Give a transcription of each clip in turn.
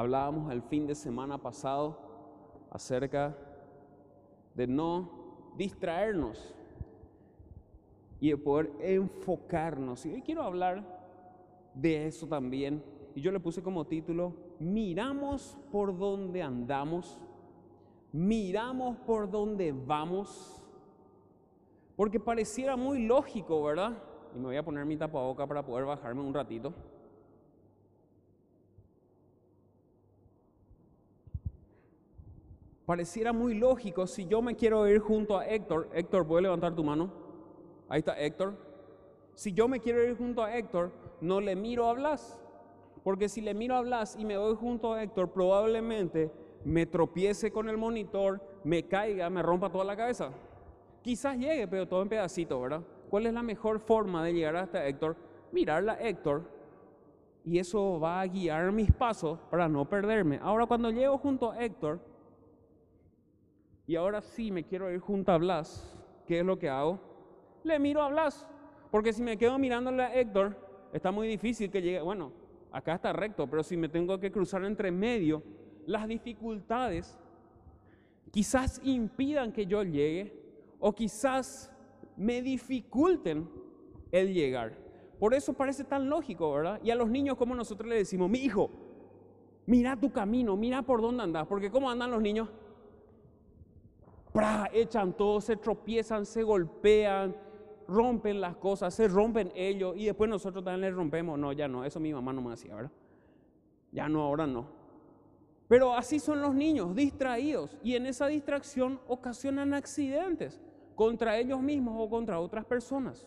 Hablábamos el fin de semana pasado acerca de no distraernos y de poder enfocarnos. Y hoy quiero hablar de eso también. Y yo le puse como título, miramos por dónde andamos, miramos por dónde vamos, porque pareciera muy lógico, ¿verdad? Y me voy a poner mi tapaboca para poder bajarme un ratito. Pareciera muy lógico si yo me quiero ir junto a Héctor. Héctor, ¿puedes levantar tu mano? Ahí está Héctor. Si yo me quiero ir junto a Héctor, no le miro a Blas. Porque si le miro a Blas y me voy junto a Héctor, probablemente me tropiece con el monitor, me caiga, me rompa toda la cabeza. Quizás llegue, pero todo en pedacito, ¿verdad? ¿Cuál es la mejor forma de llegar hasta Héctor? Mirarla a Héctor y eso va a guiar mis pasos para no perderme. Ahora, cuando llego junto a Héctor, y ahora sí me quiero ir junto a Blas, ¿qué es lo que hago? Le miro a Blas, porque si me quedo mirándole a Héctor, está muy difícil que llegue, bueno, acá está recto, pero si me tengo que cruzar entre medio, las dificultades quizás impidan que yo llegue o quizás me dificulten el llegar. Por eso parece tan lógico, ¿verdad? Y a los niños como nosotros le decimos, mi hijo, mira tu camino, mira por dónde andas, porque ¿cómo andan los niños? Echan todo, se tropiezan, se golpean, rompen las cosas, se rompen ellos y después nosotros también les rompemos. No, ya no, eso mi mamá no me hacía, ¿verdad? Ya no, ahora no. Pero así son los niños, distraídos, y en esa distracción ocasionan accidentes contra ellos mismos o contra otras personas.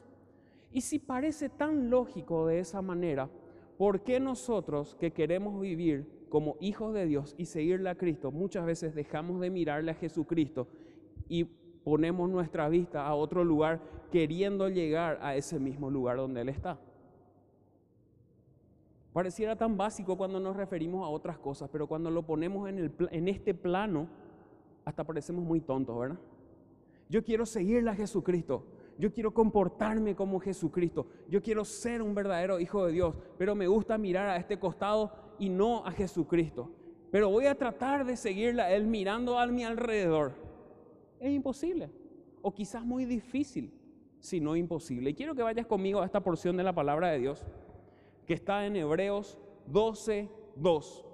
Y si parece tan lógico de esa manera, ¿por qué nosotros que queremos vivir como hijos de Dios y seguirle a Cristo, muchas veces dejamos de mirarle a Jesucristo y ponemos nuestra vista a otro lugar queriendo llegar a ese mismo lugar donde Él está. Pareciera tan básico cuando nos referimos a otras cosas, pero cuando lo ponemos en, este plano, hasta parecemos muy tontos, ¿verdad? Yo quiero seguirle a Jesucristo, yo quiero comportarme como Jesucristo, yo quiero ser un verdadero hijo de Dios, pero me gusta mirar a este costado y no a Jesucristo. Pero voy a tratar de seguirle a Él mirando a mi alrededor es imposible. O quizás muy difícil, si no imposible. Y quiero que vayas conmigo a esta porción de la palabra de Dios que está en Hebreos 12, 2.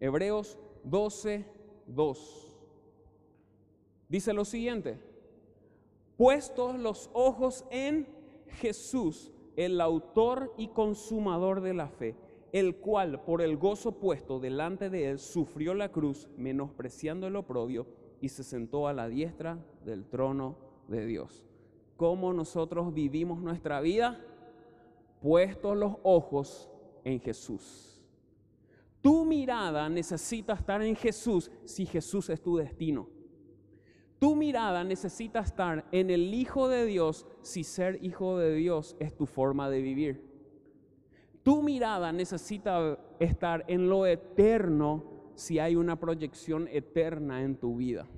Hebreos 12, 2. Dice lo siguiente, puestos los ojos en Jesús, el autor y consumador de la fe, el cual por el gozo puesto delante de él sufrió la cruz, menospreciando el oprobio y se sentó a la diestra del trono de Dios. ¿Cómo nosotros vivimos nuestra vida? Puestos los ojos en Jesús. Tu mirada necesita estar en Jesús si Jesús es tu destino. Tu mirada necesita estar en el Hijo de Dios si ser Hijo de Dios es tu forma de vivir. Tu mirada necesita estar en lo eterno si hay una proyección eterna en tu vida.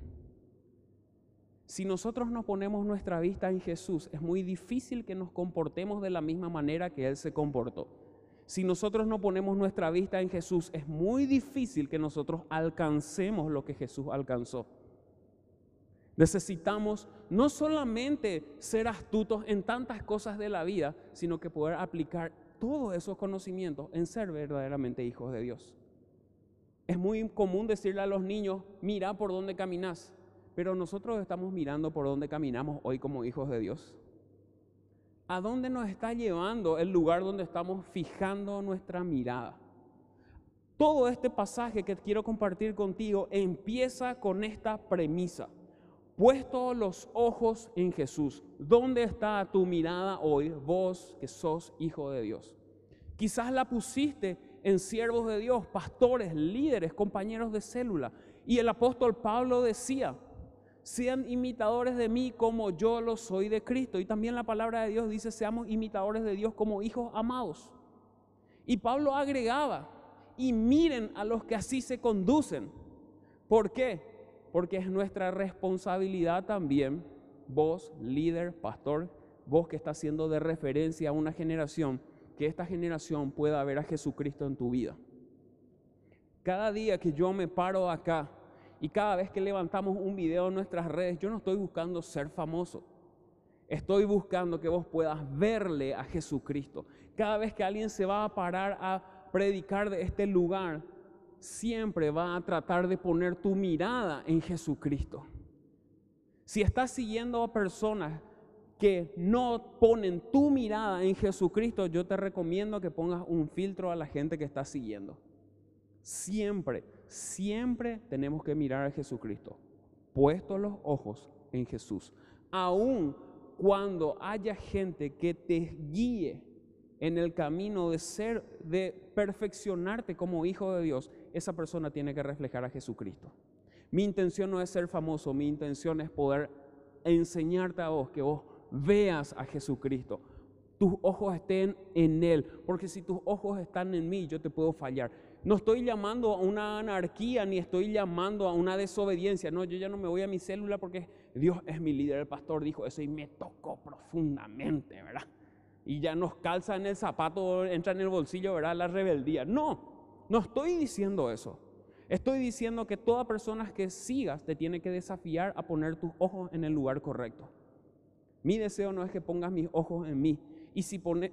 Si nosotros nos ponemos nuestra vista en Jesús, es muy difícil que nos comportemos de la misma manera que Él se comportó. Si nosotros no ponemos nuestra vista en Jesús, es muy difícil que nosotros alcancemos lo que Jesús alcanzó. Necesitamos no solamente ser astutos en tantas cosas de la vida, sino que poder aplicar todos esos conocimientos en ser verdaderamente hijos de Dios. Es muy común decirle a los niños, mira por dónde caminas, pero nosotros estamos mirando por dónde caminamos hoy como hijos de Dios. ¿A dónde nos está llevando el lugar donde estamos fijando nuestra mirada? Todo este pasaje que quiero compartir contigo empieza con esta premisa. Puesto los ojos en Jesús, ¿dónde está tu mirada hoy, vos que sos hijo de Dios? Quizás la pusiste en siervos de Dios, pastores, líderes, compañeros de célula. Y el apóstol Pablo decía, sean imitadores de mí como yo lo soy de Cristo. Y también la palabra de Dios dice, seamos imitadores de Dios como hijos amados. Y Pablo agregaba, y miren a los que así se conducen. ¿Por qué? Porque es nuestra responsabilidad también, vos, líder, pastor, vos que estás siendo de referencia a una generación, que esta generación pueda ver a Jesucristo en tu vida. Cada día que yo me paro acá y cada vez que levantamos un video en nuestras redes, yo no estoy buscando ser famoso. Estoy buscando que vos puedas verle a Jesucristo. Cada vez que alguien se va a parar a predicar de este lugar, siempre va a tratar de poner tu mirada en Jesucristo. Si estás siguiendo a personas que no ponen tu mirada en Jesucristo, yo te recomiendo que pongas un filtro a la gente que estás siguiendo. Siempre, siempre tenemos que mirar a Jesucristo, puestos los ojos en Jesús. Aún cuando haya gente que te guíe en el camino de ser, de perfeccionarte como hijo de Dios, esa persona tiene que reflejar a Jesucristo. Mi intención no es ser famoso, mi intención es poder enseñarte a vos, que vos veas a Jesucristo. Tus ojos estén en Él, porque si tus ojos están en mí, yo te puedo fallar. No estoy llamando a una anarquía ni estoy llamando a una desobediencia. No, yo ya no me voy a mi célula porque Dios es mi líder. El pastor dijo eso y me tocó profundamente, ¿verdad? Y ya nos calza en el zapato, entra en el bolsillo, ¿verdad? La rebeldía. No, no estoy diciendo eso. Estoy diciendo que toda persona que sigas te tiene que desafiar a poner tus ojos en el lugar correcto. Mi deseo no es que pongas mis ojos en mí. Y si pones,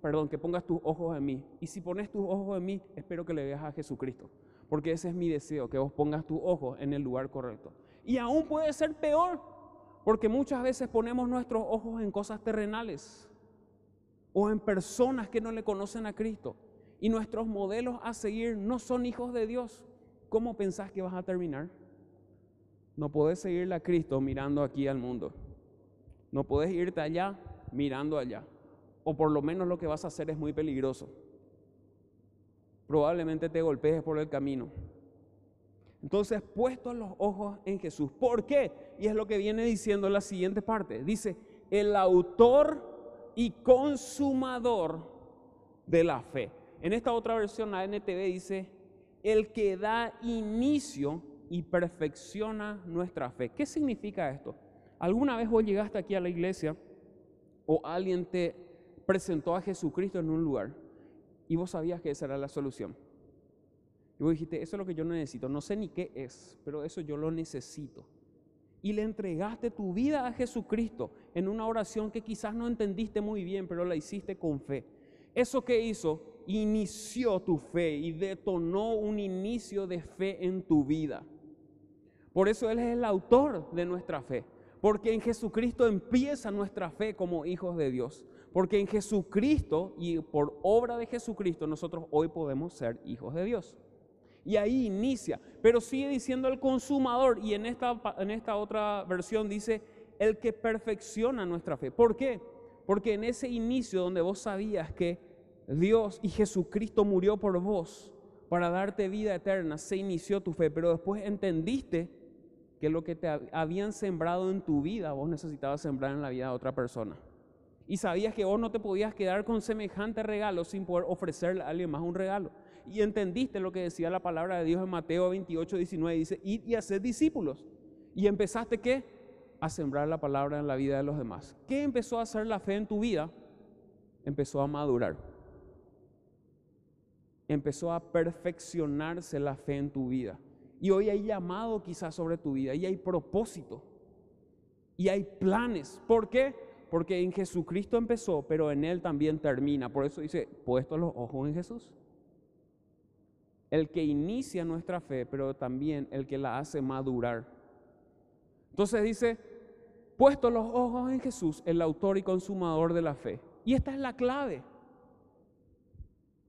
perdón, que pongas tus ojos en mí. Y si pones tus ojos en mí, espero que le veas a Jesucristo. Porque ese es mi deseo, que vos pongas tus ojos en el lugar correcto. Y aún puede ser peor, porque muchas veces ponemos nuestros ojos en cosas terrenales o en personas que no le conocen a Cristo. Y nuestros modelos a seguir no son hijos de Dios. ¿Cómo pensás que vas a terminar? No puedes seguirle a Cristo mirando aquí al mundo. No puedes irte allá mirando allá o por lo menos lo que vas a hacer es muy peligroso. Probablemente te golpees por el camino. Entonces, puestos los ojos en Jesús. ¿Por qué? Y es lo que viene diciendo la siguiente parte. Dice, el autor y consumador de la fe. En esta otra versión, la NTV dice, el que da inicio y perfecciona nuestra fe. ¿Qué significa esto? ¿Alguna vez vos llegaste aquí a la iglesia o alguien te presentó a Jesucristo en un lugar y vos sabías que esa era la solución. Y vos dijiste, eso es lo que yo necesito, no sé ni qué es, pero eso yo lo necesito. Y le entregaste tu vida a Jesucristo en una oración que quizás no entendiste muy bien, pero la hiciste con fe. Eso que hizo inició tu fe y detonó un inicio de fe en tu vida. Por eso Él es el autor de nuestra fe, porque en Jesucristo empieza nuestra fe como hijos de Dios. Porque en Jesucristo y por obra de Jesucristo nosotros hoy podemos ser hijos de Dios. Y ahí inicia, pero sigue diciendo el consumador y en esta, en esta otra versión dice el que perfecciona nuestra fe. ¿Por qué? Porque en ese inicio donde vos sabías que Dios y Jesucristo murió por vos para darte vida eterna, se inició tu fe, pero después entendiste que lo que te habían sembrado en tu vida, vos necesitabas sembrar en la vida de otra persona y sabías que vos no te podías quedar con semejante regalo sin poder ofrecerle a alguien más un regalo. Y entendiste lo que decía la palabra de Dios en Mateo 28, 19, dice, id y hacer discípulos. Y empezaste qué? A sembrar la palabra en la vida de los demás. ¿Qué empezó a hacer la fe en tu vida? Empezó a madurar. Empezó a perfeccionarse la fe en tu vida. Y hoy hay llamado quizás sobre tu vida y hay propósito. Y hay planes. ¿Por qué? Porque en Jesucristo empezó, pero en Él también termina. Por eso dice, puesto los ojos en Jesús. El que inicia nuestra fe, pero también el que la hace madurar. Entonces dice, puesto los ojos en Jesús, el autor y consumador de la fe. Y esta es la clave.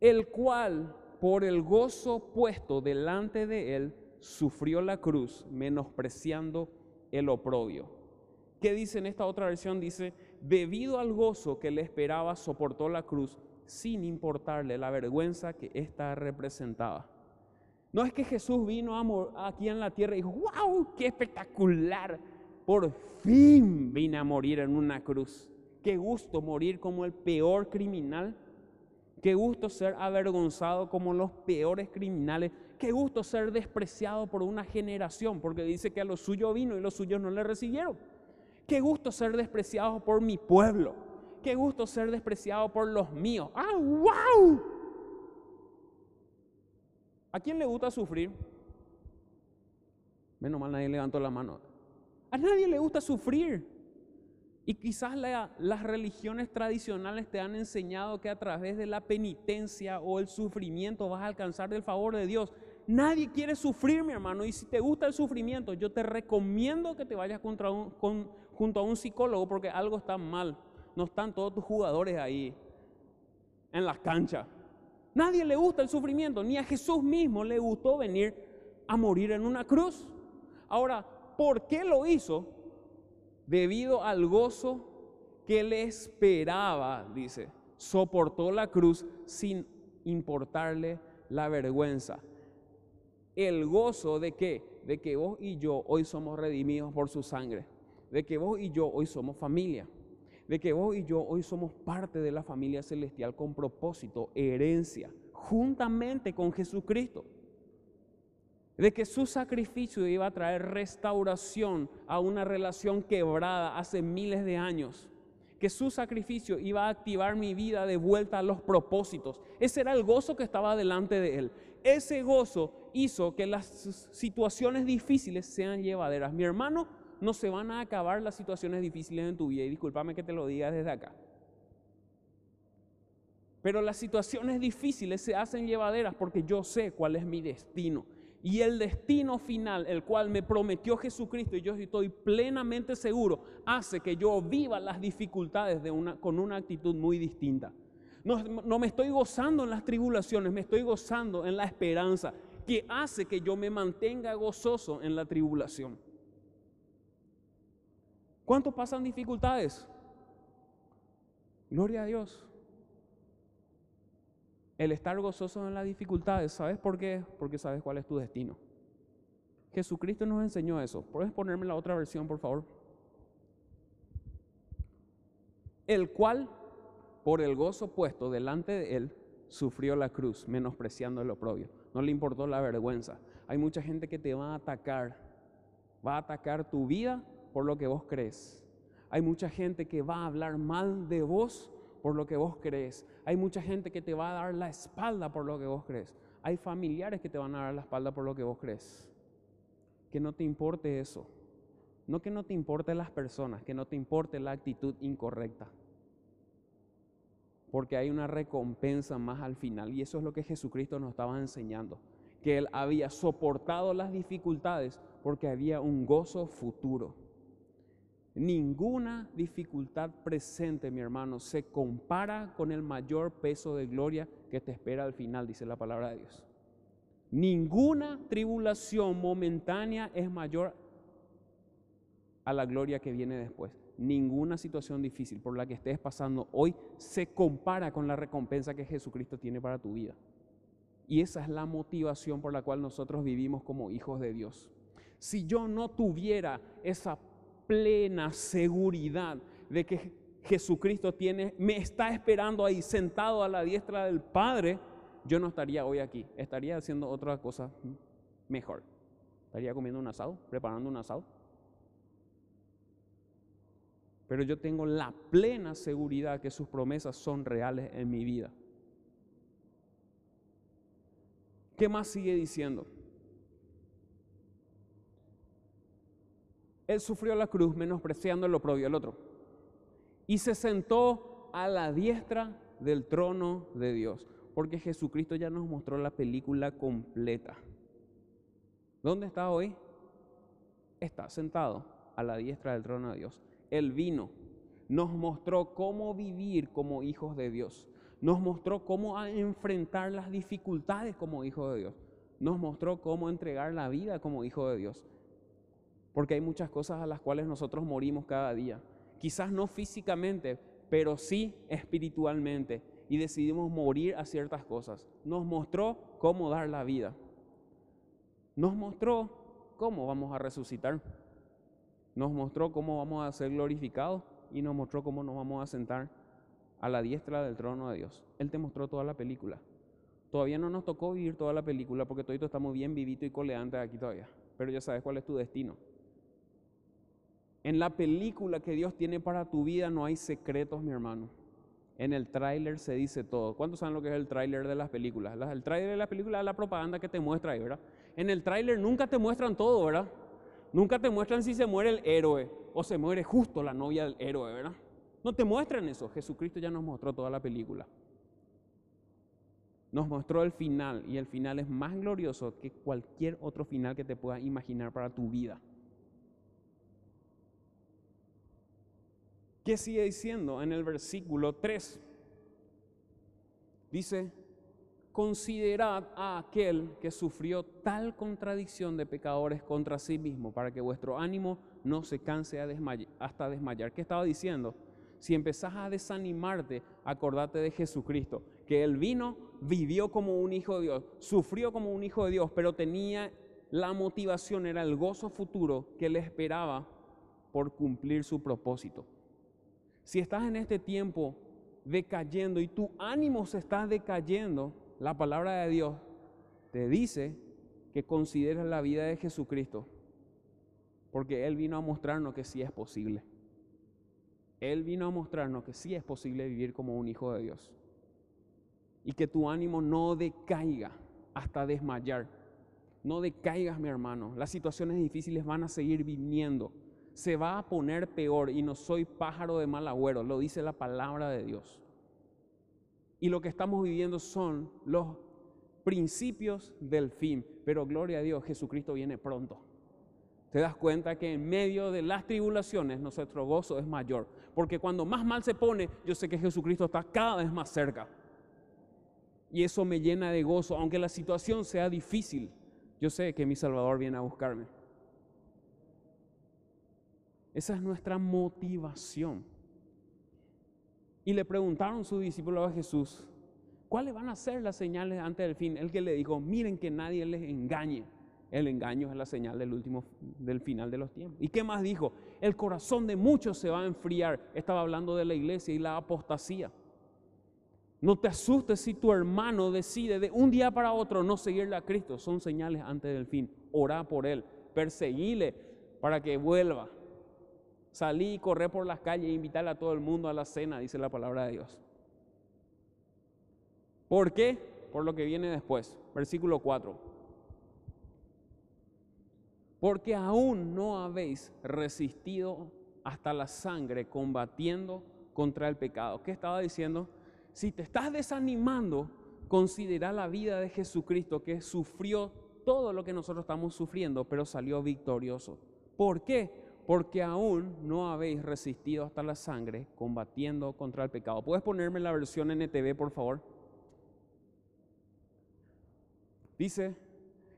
El cual, por el gozo puesto delante de él, sufrió la cruz, menospreciando el oprobio. ¿Qué dice en esta otra versión? Dice, debido al gozo que le esperaba, soportó la cruz sin importarle la vergüenza que ésta representaba. No es que Jesús vino aquí en la tierra y dijo, wow, qué espectacular. Por fin vine a morir en una cruz. Qué gusto morir como el peor criminal. Qué gusto ser avergonzado como los peores criminales. Qué gusto ser despreciado por una generación, porque dice que a lo suyo vino y los suyos no le recibieron. Qué gusto ser despreciado por mi pueblo. Qué gusto ser despreciado por los míos. ¡Ah, wow! ¿A quién le gusta sufrir? Menos mal nadie levantó la mano. A nadie le gusta sufrir. Y quizás las religiones tradicionales te han enseñado que a través de la penitencia o el sufrimiento vas a alcanzar el favor de Dios. Nadie quiere sufrir, mi hermano. Y si te gusta el sufrimiento, yo te recomiendo que te vayas contra junto a un psicólogo porque algo está mal. No están todos tus jugadores ahí en las canchas. Nadie le gusta el sufrimiento, ni a Jesús mismo le gustó venir a morir en una cruz. Ahora, ¿por qué lo hizo? debido al gozo que le esperaba, dice, soportó la cruz sin importarle la vergüenza. El gozo de qué? De que vos y yo hoy somos redimidos por su sangre. De que vos y yo hoy somos familia. De que vos y yo hoy somos parte de la familia celestial con propósito, herencia, juntamente con Jesucristo de que su sacrificio iba a traer restauración a una relación quebrada hace miles de años, que su sacrificio iba a activar mi vida de vuelta a los propósitos. Ese era el gozo que estaba delante de él. Ese gozo hizo que las situaciones difíciles sean llevaderas. Mi hermano, no se van a acabar las situaciones difíciles en tu vida y discúlpame que te lo diga desde acá. Pero las situaciones difíciles se hacen llevaderas porque yo sé cuál es mi destino y el destino final, el cual me prometió Jesucristo, y yo estoy plenamente seguro, hace que yo viva las dificultades con una actitud muy distinta. No, me estoy gozando en las tribulaciones, me estoy gozando en la esperanza, que hace que yo me mantenga gozoso en la tribulación. ¿Cuántos pasan dificultades? Gloria a Dios el estar gozoso en las dificultades. ¿Sabes por qué? Porque sabes cuál es tu destino. Jesucristo nos enseñó eso. ¿Puedes ponerme la otra versión, por favor? El cual, por el gozo puesto delante de él, sufrió la cruz, menospreciando el oprobio. No le importó la vergüenza. Hay mucha gente que te va a atacar. Va a atacar tu vida por lo que vos crees. Hay mucha gente que va a hablar mal de vos por lo que vos crees. Hay mucha gente que te va a dar la espalda por lo que vos crees. Hay familiares que te van a dar la espalda por lo que vos crees. Que no te importe eso. No que no te importe las personas, que no te importe la actitud incorrecta. Porque hay una recompensa más al final. Y eso es lo que Jesucristo nos estaba enseñando. Que Él había soportado las dificultades porque había un gozo futuro. Ninguna dificultad presente, mi hermano, se compara con el mayor peso de gloria que te espera al final, dice la palabra de Dios. Ninguna tribulación momentánea es mayor a la gloria que viene después. Ninguna situación difícil por la que estés pasando hoy se compara con la recompensa que Jesucristo tiene para tu vida. Y esa es la motivación por la cual nosotros vivimos como hijos de Dios. Si yo no tuviera esa plena seguridad de que Jesucristo tiene, me está esperando ahí sentado a la diestra del Padre, yo no estaría hoy aquí, estaría haciendo otra cosa mejor. Estaría comiendo un asado, preparando un asado. Pero yo tengo la plena seguridad que sus promesas son reales en mi vida. ¿Qué más sigue diciendo? Él sufrió la cruz menospreciando lo propio del otro. Y se sentó a la diestra del trono de Dios. Porque Jesucristo ya nos mostró la película completa. ¿Dónde está hoy? Está sentado a la diestra del trono de Dios. Él vino, nos mostró cómo vivir como hijos de Dios. Nos mostró cómo enfrentar las dificultades como hijos de Dios. Nos mostró cómo entregar la vida como hijo de Dios. Porque hay muchas cosas a las cuales nosotros morimos cada día. Quizás no físicamente, pero sí espiritualmente. Y decidimos morir a ciertas cosas. Nos mostró cómo dar la vida. Nos mostró cómo vamos a resucitar. Nos mostró cómo vamos a ser glorificados y nos mostró cómo nos vamos a sentar a la diestra del trono de Dios. Él te mostró toda la película. Todavía no nos tocó vivir toda la película porque todito estamos bien vivito y coleante aquí todavía. Pero ya sabes cuál es tu destino. En la película que Dios tiene para tu vida no hay secretos, mi hermano. En el tráiler se dice todo. ¿Cuántos saben lo que es el tráiler de las películas? El tráiler de las películas es la propaganda que te muestra ahí, ¿verdad? En el tráiler nunca te muestran todo, ¿verdad? Nunca te muestran si se muere el héroe o se muere justo la novia del héroe, ¿verdad? No te muestran eso. Jesucristo ya nos mostró toda la película. Nos mostró el final y el final es más glorioso que cualquier otro final que te puedas imaginar para tu vida. ¿Qué sigue diciendo en el versículo 3? Dice, considerad a aquel que sufrió tal contradicción de pecadores contra sí mismo, para que vuestro ánimo no se canse hasta desmayar. ¿Qué estaba diciendo? Si empezás a desanimarte, acordate de Jesucristo, que Él vino, vivió como un hijo de Dios, sufrió como un hijo de Dios, pero tenía la motivación, era el gozo futuro que le esperaba por cumplir su propósito. Si estás en este tiempo decayendo y tu ánimo se está decayendo, la palabra de Dios te dice que consideres la vida de Jesucristo, porque Él vino a mostrarnos que sí es posible. Él vino a mostrarnos que sí es posible vivir como un hijo de Dios. Y que tu ánimo no decaiga hasta desmayar. No decaigas, mi hermano. Las situaciones difíciles van a seguir viniendo se va a poner peor y no soy pájaro de mal agüero, lo dice la palabra de Dios. Y lo que estamos viviendo son los principios del fin, pero gloria a Dios, Jesucristo viene pronto. Te das cuenta que en medio de las tribulaciones nuestro gozo es mayor, porque cuando más mal se pone, yo sé que Jesucristo está cada vez más cerca. Y eso me llena de gozo, aunque la situación sea difícil, yo sé que mi Salvador viene a buscarme. Esa es nuestra motivación. Y le preguntaron sus discípulos a Jesús, ¿cuáles van a ser las señales antes del fin? El que le dijo, miren que nadie les engañe. El engaño es la señal del último, del final de los tiempos. ¿Y qué más dijo? El corazón de muchos se va a enfriar. Estaba hablando de la iglesia y la apostasía. No te asustes si tu hermano decide de un día para otro no seguirle a Cristo. Son señales antes del fin. Orá por él, perseguile para que vuelva. Salí y corré por las calles e invitar a todo el mundo a la cena, dice la palabra de Dios. ¿Por qué? Por lo que viene después, versículo 4. Porque aún no habéis resistido hasta la sangre combatiendo contra el pecado. ¿Qué estaba diciendo? Si te estás desanimando, considera la vida de Jesucristo que sufrió todo lo que nosotros estamos sufriendo, pero salió victorioso. ¿Por qué? Porque aún no habéis resistido hasta la sangre combatiendo contra el pecado. ¿Puedes ponerme la versión NTV, por favor? Dice,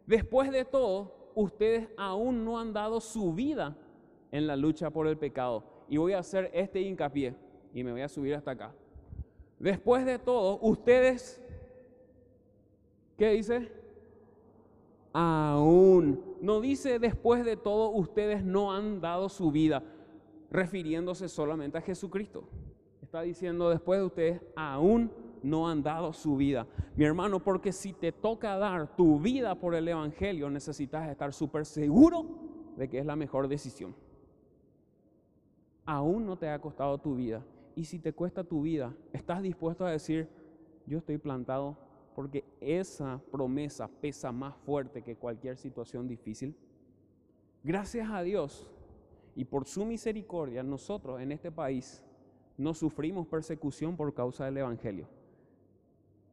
después de todo, ustedes aún no han dado su vida en la lucha por el pecado. Y voy a hacer este hincapié y me voy a subir hasta acá. Después de todo, ustedes, ¿qué dice? Aún. No dice después de todo ustedes no han dado su vida, refiriéndose solamente a Jesucristo. Está diciendo después de ustedes aún no han dado su vida. Mi hermano, porque si te toca dar tu vida por el Evangelio, necesitas estar súper seguro de que es la mejor decisión. Aún no te ha costado tu vida. Y si te cuesta tu vida, estás dispuesto a decir, yo estoy plantado porque esa promesa pesa más fuerte que cualquier situación difícil. Gracias a Dios y por su misericordia, nosotros en este país no sufrimos persecución por causa del Evangelio,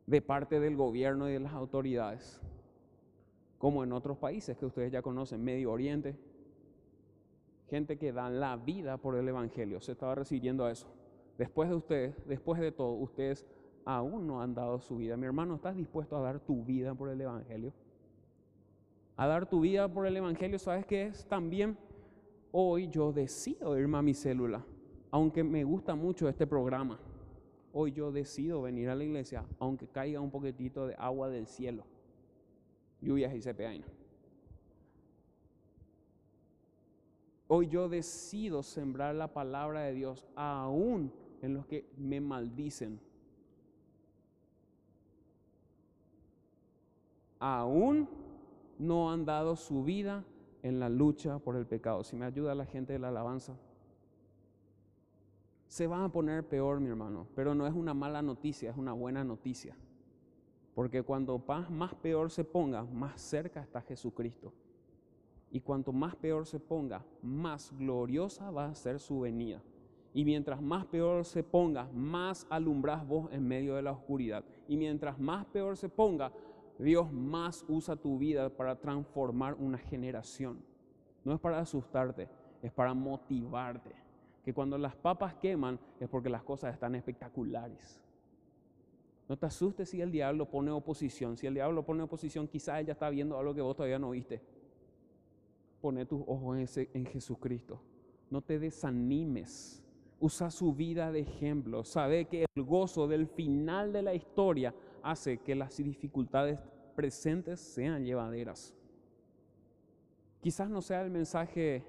de parte del gobierno y de las autoridades, como en otros países que ustedes ya conocen, Medio Oriente, gente que da la vida por el Evangelio, se estaba recibiendo a eso. Después de ustedes, después de todo, ustedes aún no han dado su vida. Mi hermano, ¿estás dispuesto a dar tu vida por el Evangelio? A dar tu vida por el Evangelio, ¿sabes qué es? También hoy yo decido irme a mi célula, aunque me gusta mucho este programa. Hoy yo decido venir a la iglesia, aunque caiga un poquitito de agua del cielo, lluvias y CPA. Hoy yo decido sembrar la palabra de Dios aún en los que me maldicen, aún no han dado su vida en la lucha por el pecado. Si me ayuda la gente de la alabanza. Se va a poner peor, mi hermano, pero no es una mala noticia, es una buena noticia. Porque cuando más peor se ponga, más cerca está Jesucristo. Y cuanto más peor se ponga, más gloriosa va a ser su venida. Y mientras más peor se ponga, más alumbrás vos en medio de la oscuridad. Y mientras más peor se ponga, Dios más usa tu vida para transformar una generación. No es para asustarte, es para motivarte. Que cuando las papas queman es porque las cosas están espectaculares. No te asustes si el diablo pone oposición. Si el diablo pone oposición, quizás ella está viendo algo que vos todavía no viste. Pone tus ojos en, en Jesucristo. No te desanimes usa su vida de ejemplo. Sabe que el gozo del final de la historia hace que las dificultades presentes sean llevaderas. Quizás no sea el mensaje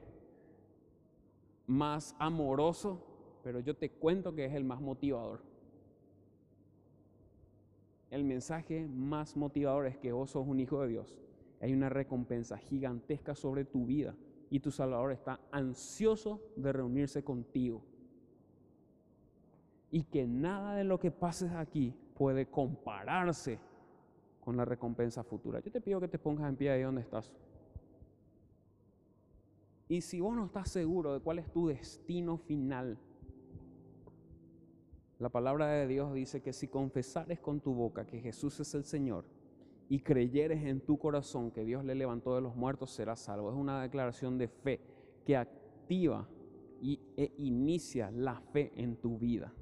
más amoroso, pero yo te cuento que es el más motivador. El mensaje más motivador es que vos sos un hijo de Dios. Hay una recompensa gigantesca sobre tu vida y tu Salvador está ansioso de reunirse contigo y que nada de lo que pases aquí puede compararse con la recompensa futura. Yo te pido que te pongas en pie ahí donde estás. Y si vos no estás seguro de cuál es tu destino final, la palabra de Dios dice que si confesares con tu boca que Jesús es el Señor y creyeres en tu corazón que Dios le levantó de los muertos, serás salvo. Es una declaración de fe que activa y, e inicia la fe en tu vida.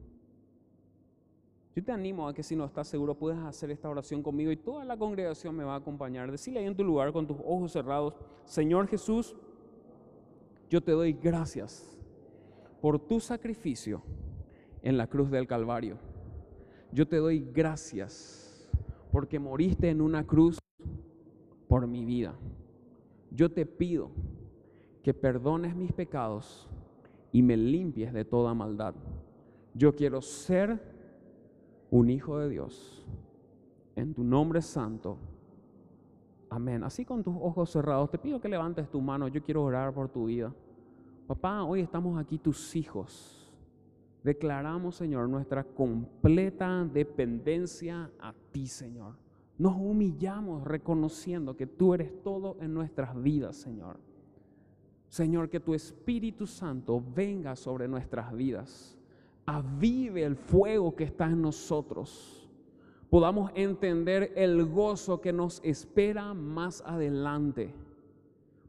Yo te animo a que si no estás seguro puedas hacer esta oración conmigo y toda la congregación me va a acompañar. Decirle ahí en tu lugar con tus ojos cerrados, Señor Jesús, yo te doy gracias por tu sacrificio en la cruz del Calvario. Yo te doy gracias porque moriste en una cruz por mi vida. Yo te pido que perdones mis pecados y me limpies de toda maldad. Yo quiero ser un hijo de Dios. En tu nombre santo. Amén. Así con tus ojos cerrados, te pido que levantes tu mano. Yo quiero orar por tu vida. Papá, hoy estamos aquí tus hijos. Declaramos, Señor, nuestra completa dependencia a ti, Señor. Nos humillamos reconociendo que tú eres todo en nuestras vidas, Señor. Señor, que tu Espíritu Santo venga sobre nuestras vidas avive el fuego que está en nosotros, podamos entender el gozo que nos espera más adelante.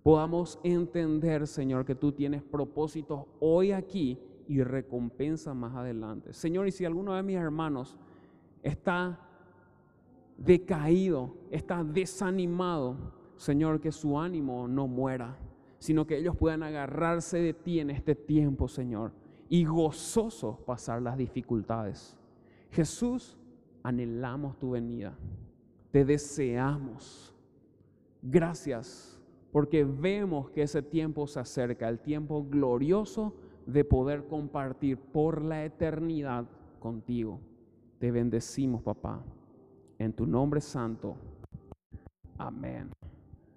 Podamos entender, Señor, que tú tienes propósitos hoy aquí y recompensa más adelante. Señor, y si alguno de mis hermanos está decaído, está desanimado, Señor, que su ánimo no muera, sino que ellos puedan agarrarse de ti en este tiempo, Señor y gozosos pasar las dificultades. Jesús, anhelamos tu venida, te deseamos. Gracias porque vemos que ese tiempo se acerca, el tiempo glorioso de poder compartir por la eternidad contigo. Te bendecimos, papá, en tu nombre santo. Amén.